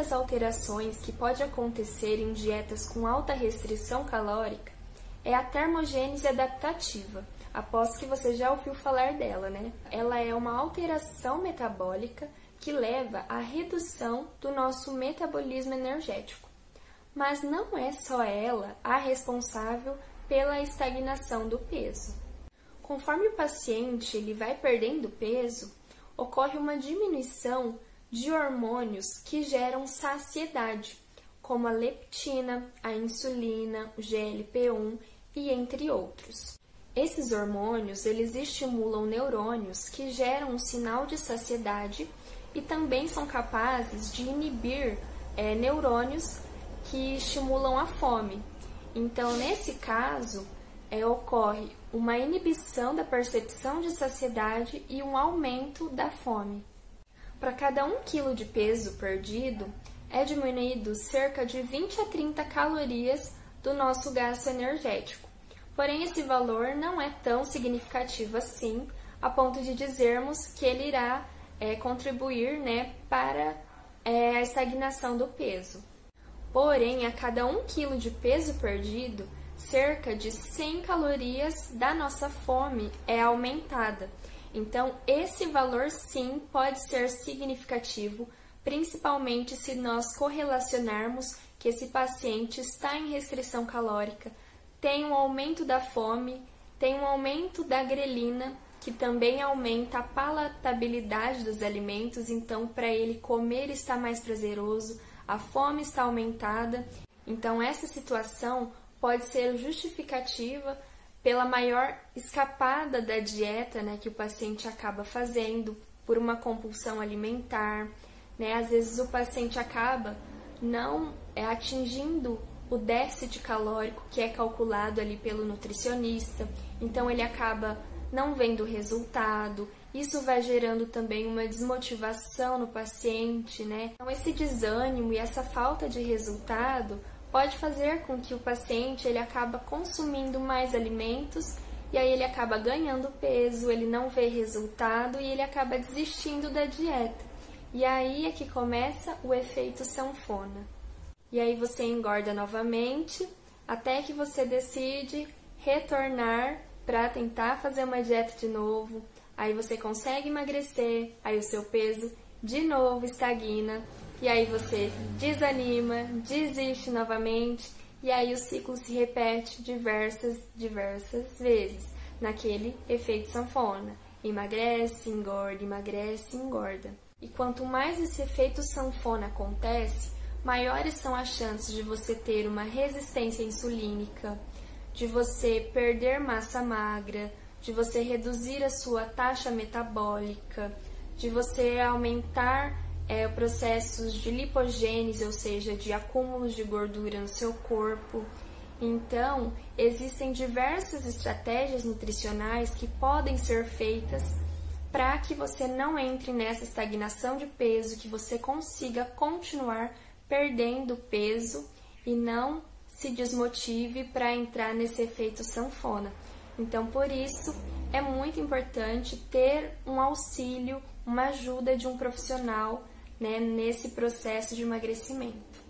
das alterações que pode acontecer em dietas com alta restrição calórica é a termogênese adaptativa. Após que você já ouviu falar dela, né? Ela é uma alteração metabólica que leva à redução do nosso metabolismo energético. Mas não é só ela a responsável pela estagnação do peso. Conforme o paciente ele vai perdendo peso, ocorre uma diminuição de hormônios que geram saciedade, como a leptina, a insulina, o GLP-1 e entre outros. Esses hormônios eles estimulam neurônios que geram um sinal de saciedade e também são capazes de inibir é, neurônios que estimulam a fome. Então, nesse caso, é, ocorre uma inibição da percepção de saciedade e um aumento da fome. Para cada 1 kg de peso perdido, é diminuído cerca de 20 a 30 calorias do nosso gasto energético. Porém, esse valor não é tão significativo assim, a ponto de dizermos que ele irá é, contribuir né, para é, a estagnação do peso. Porém, a cada 1 kg de peso perdido, cerca de 100 calorias da nossa fome é aumentada. Então, esse valor sim pode ser significativo, principalmente se nós correlacionarmos que esse paciente está em restrição calórica, tem um aumento da fome, tem um aumento da grelina, que também aumenta a palatabilidade dos alimentos, então para ele comer está mais prazeroso, a fome está aumentada. Então essa situação pode ser justificativa pela maior escapada da dieta né, que o paciente acaba fazendo por uma compulsão alimentar. Né? Às vezes o paciente acaba não é, atingindo o déficit calórico que é calculado ali pelo nutricionista, então ele acaba não vendo resultado. Isso vai gerando também uma desmotivação no paciente, né? Então esse desânimo e essa falta de resultado pode fazer com que o paciente ele acaba consumindo mais alimentos e aí ele acaba ganhando peso, ele não vê resultado e ele acaba desistindo da dieta. E aí é que começa o efeito sanfona. E aí você engorda novamente até que você decide retornar para tentar fazer uma dieta de novo. Aí você consegue emagrecer, aí o seu peso de novo estagna e aí você desanima, desiste novamente, e aí o ciclo se repete diversas, diversas vezes, naquele efeito sanfona. Emagrece, engorda, emagrece, engorda. E quanto mais esse efeito sanfona acontece, maiores são as chances de você ter uma resistência insulínica, de você perder massa magra, de você reduzir a sua taxa metabólica, de você aumentar é, processos de lipogênese, ou seja, de acúmulos de gordura no seu corpo. Então, existem diversas estratégias nutricionais que podem ser feitas para que você não entre nessa estagnação de peso, que você consiga continuar perdendo peso e não se desmotive para entrar nesse efeito sanfona. Então, por isso, é muito importante ter um auxílio, uma ajuda de um profissional né, nesse processo de emagrecimento.